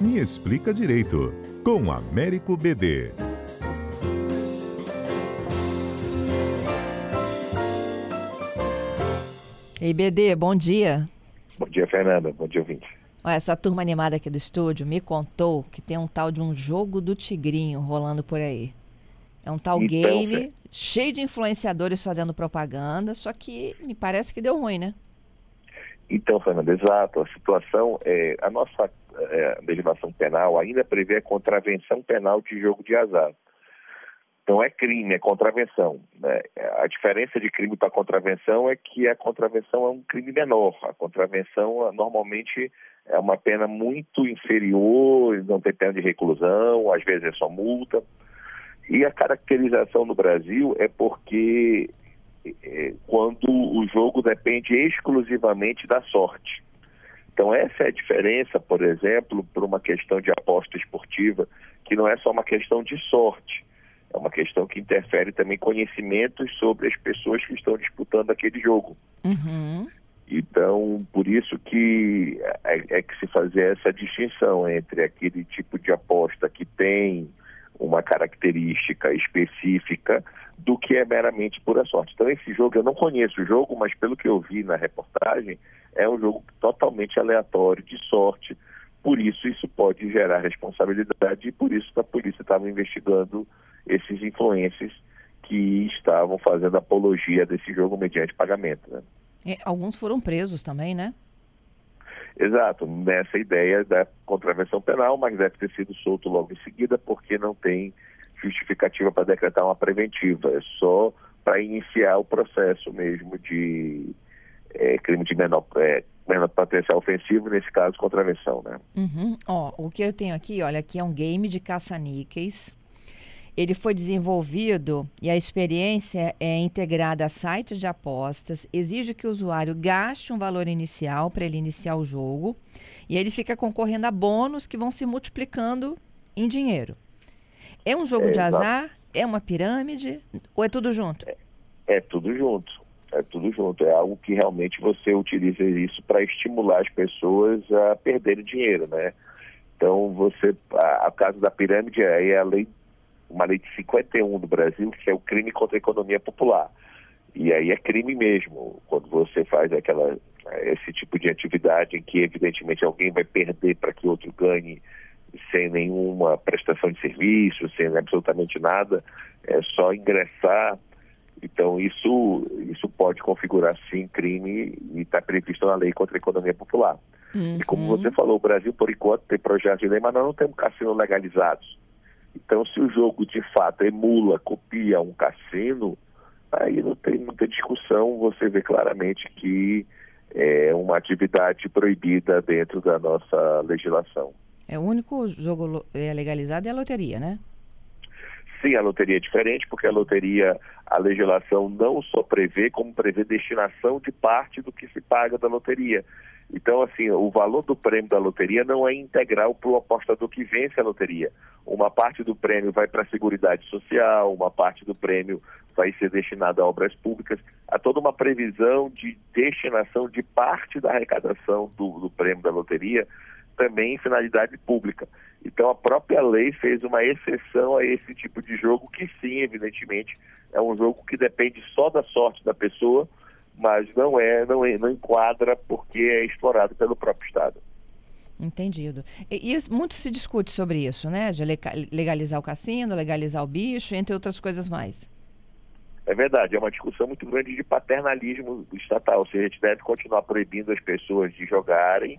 Me Explica Direito, com Américo BD. Ei, BD, bom dia. Bom dia, Fernanda. Bom dia, ouvinte. Essa turma animada aqui do estúdio me contou que tem um tal de um jogo do tigrinho rolando por aí. É um tal então, game cheio de influenciadores fazendo propaganda, só que me parece que deu ruim, né? Então, Fernanda, exato. A situação é a nossa é, legislação penal ainda prevê a contravenção penal de jogo de azar. Então é crime, é contravenção. Né? A diferença de crime para contravenção é que a contravenção é um crime menor. A contravenção normalmente é uma pena muito inferior, não tem pena de reclusão, às vezes é só multa. E a caracterização no Brasil é porque é, quando o jogo depende exclusivamente da sorte. Então essa é a diferença, por exemplo, por uma questão de aposta esportiva, que não é só uma questão de sorte, é uma questão que interfere também conhecimentos sobre as pessoas que estão disputando aquele jogo. Uhum. Então, por isso que é, é, que se fazer essa distinção entre aquele tipo de aposta que tem uma característica específica do que é meramente pura sorte. Então, esse jogo, eu não conheço o jogo, mas pelo que eu vi na reportagem, é um jogo totalmente aleatório, de sorte. Por isso, isso pode gerar responsabilidade e por isso a polícia estava investigando esses influencers que estavam fazendo apologia desse jogo mediante pagamento. Né? E alguns foram presos também, né? Exato, nessa ideia da contravenção penal, mas deve ter sido solto logo em seguida porque não tem justificativa para decretar uma preventiva, é só para iniciar o processo mesmo de é, crime de menor, é, menor potencial ofensivo, nesse caso, contravenção, né? Uhum. Ó, o que eu tenho aqui, olha, aqui é um game de caça-níqueis, ele foi desenvolvido e a experiência é integrada a sites de apostas, exige que o usuário gaste um valor inicial para ele iniciar o jogo e ele fica concorrendo a bônus que vão se multiplicando em dinheiro. É um jogo é, de azar? É uma pirâmide? Ou é tudo junto? É, é tudo junto. É tudo junto. É algo que realmente você utiliza isso para estimular as pessoas a perderem dinheiro, né? Então, você, a, a caso da pirâmide é a lei uma lei de 51 do Brasil, que é o crime contra a economia popular. E aí é crime mesmo, quando você faz aquela, esse tipo de atividade em que, evidentemente, alguém vai perder para que outro ganhe sem nenhuma prestação de serviço, sem absolutamente nada, é só ingressar. Então, isso, isso pode configurar, sim, crime e está previsto na lei contra a economia popular. Uhum. E como você falou, o Brasil, por enquanto, tem projetos de lei, mas nós não temos cassinos legalizados. Então, se o jogo de fato emula, copia um cassino, aí não tem muita discussão, você vê claramente que é uma atividade proibida dentro da nossa legislação. É o único jogo é legalizado é a loteria, né? Sim, a loteria é diferente, porque a loteria, a legislação não só prevê, como prevê destinação de parte do que se paga da loteria. Então, assim, o valor do prêmio da loteria não é integral para o apostador que vence a loteria. Uma parte do prêmio vai para a Seguridade Social, uma parte do prêmio vai ser destinada a obras públicas. Há toda uma previsão de destinação de parte da arrecadação do, do prêmio da loteria também em finalidade pública. Então, a própria lei fez uma exceção a esse tipo de jogo, que sim, evidentemente, é um jogo que depende só da sorte da pessoa mas não é, não, é, não enquadra porque é explorado pelo próprio Estado. Entendido. E, e, muito se discute sobre isso, né? De legalizar o cassino, legalizar o bicho, entre outras coisas mais. É verdade, é uma discussão muito grande de paternalismo estatal, se a gente deve continuar proibindo as pessoas de jogarem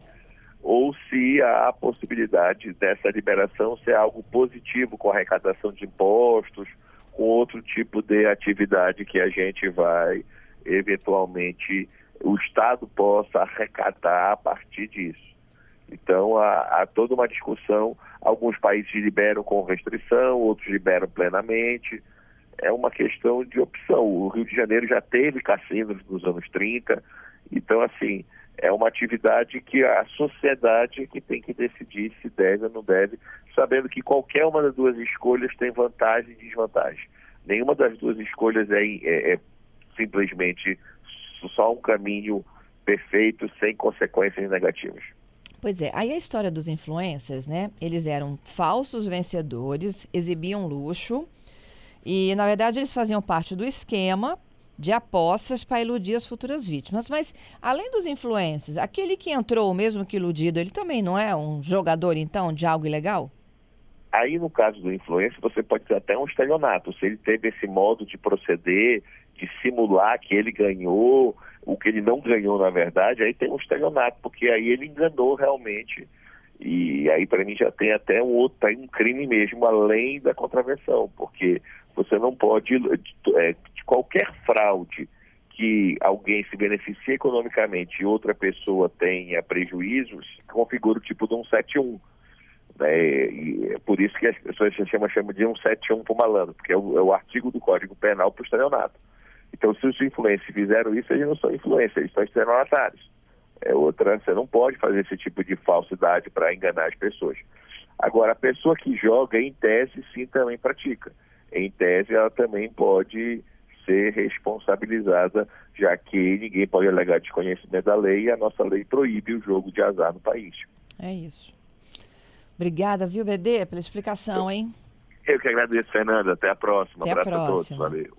ou se há a possibilidade dessa liberação ser algo positivo com arrecadação de impostos, com outro tipo de atividade que a gente vai eventualmente o Estado possa arrecadar a partir disso. Então, há, há, toda uma discussão. Alguns países liberam com restrição, outros liberam plenamente. É uma questão de opção. O Rio de Janeiro já teve cassinos nos anos 30. Então, assim, é uma atividade que a sociedade que tem que decidir se deve ou não deve, sabendo que qualquer uma das duas escolhas tem vantagem e desvantagem. Nenhuma das duas escolhas é, é, é simplesmente só um caminho perfeito sem consequências negativas. Pois é, aí a história dos influencers, né? Eles eram falsos vencedores, exibiam luxo e, na verdade, eles faziam parte do esquema de apostas para iludir as futuras vítimas. Mas, além dos influencers, aquele que entrou, mesmo que iludido, ele também não é um jogador, então, de algo ilegal? Aí, no caso do influencer, você pode ter até um estelionato. Se ele teve esse modo de proceder, de simular que ele ganhou, o que ele não ganhou, na verdade, aí tem um estelionato, porque aí ele enganou realmente. E aí, para mim, já tem até um outro, um crime mesmo, além da contravenção, porque você não pode, é, qualquer fraude que alguém se beneficie economicamente e outra pessoa tenha prejuízos, configura o tipo de um 71 né? E é por isso que as pessoas se de 171 para o malandro, porque é o, é o, artigo do Código Penal para o estelionato. Então, se os influencers fizeram isso, eles não são influencers, eles são estelionatários. É outra, você não pode fazer esse tipo de falsidade para enganar as pessoas. Agora, a pessoa que joga, em tese, sim, também pratica. Em tese, ela também pode ser responsabilizada, já que ninguém pode alegar desconhecimento da lei e a nossa lei proíbe o jogo de azar no país. É isso. Obrigada, viu, BD, pela explicação, hein? Eu que agradeço, Fernanda. Até a próxima. Até Abraço a próxima. a todos. Valeu.